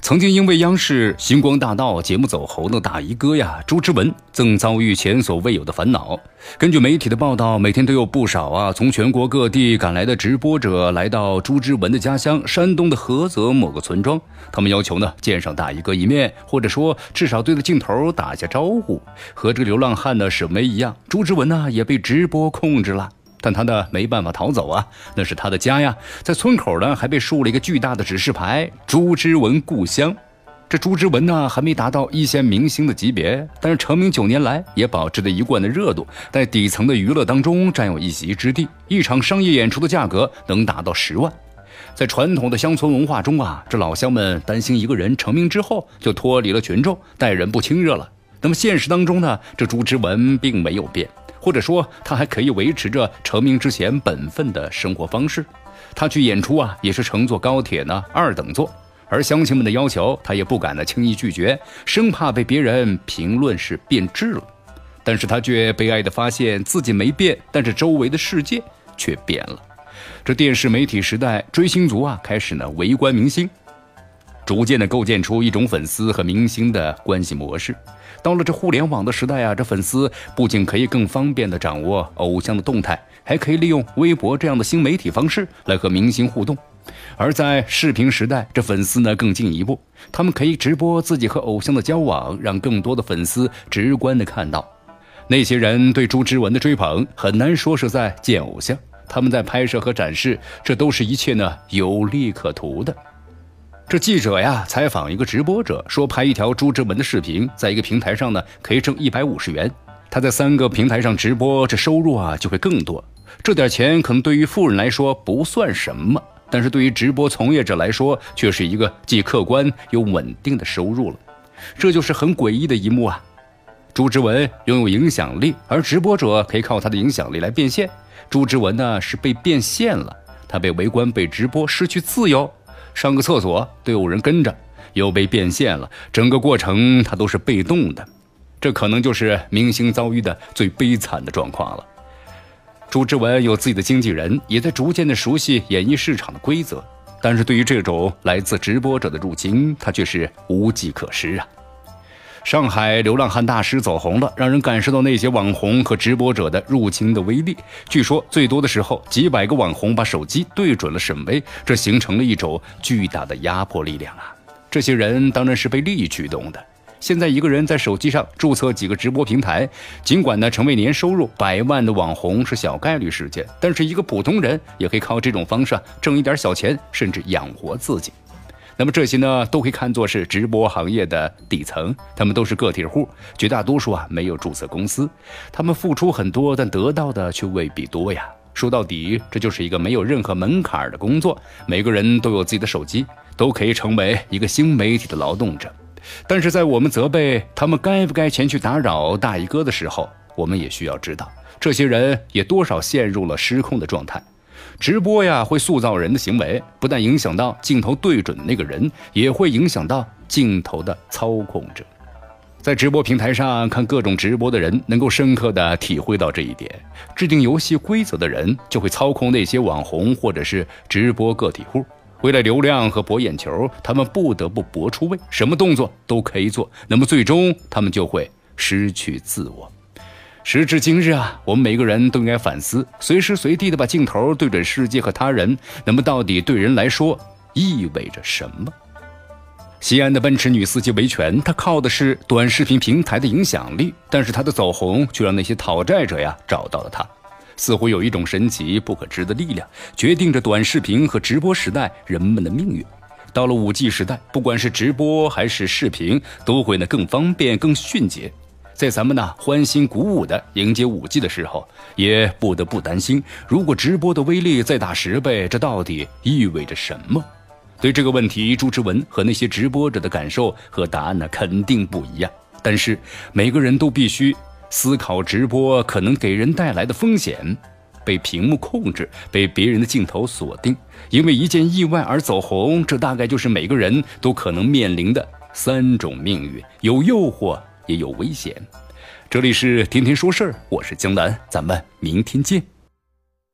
曾经因为央视《星光大道》节目走红的大衣哥呀，朱之文，正遭遇前所未有的烦恼。根据媒体的报道，每天都有不少啊从全国各地赶来的直播者来到朱之文的家乡山东的菏泽某个村庄，他们要求呢见上大衣哥一面，或者说至少对着镜头打下招呼。和这个流浪汉的沈巍一样，朱之文呢也被直播控制了。但他呢没办法逃走啊，那是他的家呀。在村口呢还被竖了一个巨大的指示牌“朱之文故乡”。这朱之文呢还没达到一线明星的级别，但是成名九年来也保持着一贯的热度，在底层的娱乐当中占有一席之地。一场商业演出的价格能达到十万。在传统的乡村文化中啊，这老乡们担心一个人成名之后就脱离了群众，待人不亲热了。那么现实当中呢，这朱之文并没有变。或者说，他还可以维持着成名之前本分的生活方式。他去演出啊，也是乘坐高铁呢，二等座。而乡亲们的要求，他也不敢呢轻易拒绝，生怕被别人评论是变质了。但是他却悲哀地发现自己没变，但是周围的世界却变了。这电视媒体时代，追星族啊开始呢围观明星，逐渐的构建出一种粉丝和明星的关系模式。到了这互联网的时代啊，这粉丝不仅可以更方便地掌握偶像的动态，还可以利用微博这样的新媒体方式来和明星互动。而在视频时代，这粉丝呢更进一步，他们可以直播自己和偶像的交往，让更多的粉丝直观地看到。那些人对朱之文的追捧，很难说是在见偶像，他们在拍摄和展示，这都是一切呢有利可图的。这记者呀，采访一个直播者，说拍一条朱之文的视频，在一个平台上呢，可以挣一百五十元。他在三个平台上直播，这收入啊就会更多。这点钱可能对于富人来说不算什么，但是对于直播从业者来说，却是一个既客观又稳定的收入了。这就是很诡异的一幕啊！朱之文拥有影响力，而直播者可以靠他的影响力来变现。朱之文呢是被变现了，他被围观、被直播，失去自由。上个厕所都有人跟着，又被变现了。整个过程他都是被动的，这可能就是明星遭遇的最悲惨的状况了。朱之文有自己的经纪人，也在逐渐的熟悉演艺市场的规则，但是对于这种来自直播者的入侵，他却是无计可施啊。上海流浪汉大师走红了，让人感受到那些网红和直播者的入侵的威力。据说最多的时候，几百个网红把手机对准了沈巍，这形成了一种巨大的压迫力量啊！这些人当然是被利益驱动的。现在一个人在手机上注册几个直播平台，尽管呢成为年收入百万的网红是小概率事件，但是一个普通人也可以靠这种方式啊挣一点小钱，甚至养活自己。那么这些呢，都可以看作是直播行业的底层，他们都是个体户，绝大多数啊没有注册公司，他们付出很多，但得到的却未必多呀。说到底，这就是一个没有任何门槛的工作，每个人都有自己的手机，都可以成为一个新媒体的劳动者。但是在我们责备他们该不该前去打扰大衣哥的时候，我们也需要知道，这些人也多少陷入了失控的状态。直播呀，会塑造人的行为，不但影响到镜头对准的那个人，也会影响到镜头的操控者。在直播平台上看各种直播的人，能够深刻的体会到这一点。制定游戏规则的人，就会操控那些网红或者是直播个体户。为了流量和博眼球，他们不得不搏出位，什么动作都可以做。那么最终，他们就会失去自我。时至今日啊，我们每个人都应该反思：随时随地的把镜头对准世界和他人，那么到底对人来说意味着什么？西安的奔驰女司机维权，她靠的是短视频平台的影响力，但是她的走红却让那些讨债者呀找到了她。似乎有一种神奇不可知的力量，决定着短视频和直播时代人们的命运。到了五 G 时代，不管是直播还是视频，都会呢更方便、更迅捷。在咱们呢欢欣鼓舞的迎接五 G 的时候，也不得不担心，如果直播的威力再大十倍，这到底意味着什么？对这个问题，朱之文和那些直播者的感受和答案呢，肯定不一样。但是每个人都必须思考直播可能给人带来的风险：被屏幕控制，被别人的镜头锁定，因为一件意外而走红，这大概就是每个人都可能面临的三种命运：有诱惑，也有危险。这里是天天说事儿我是江南咱们明天见。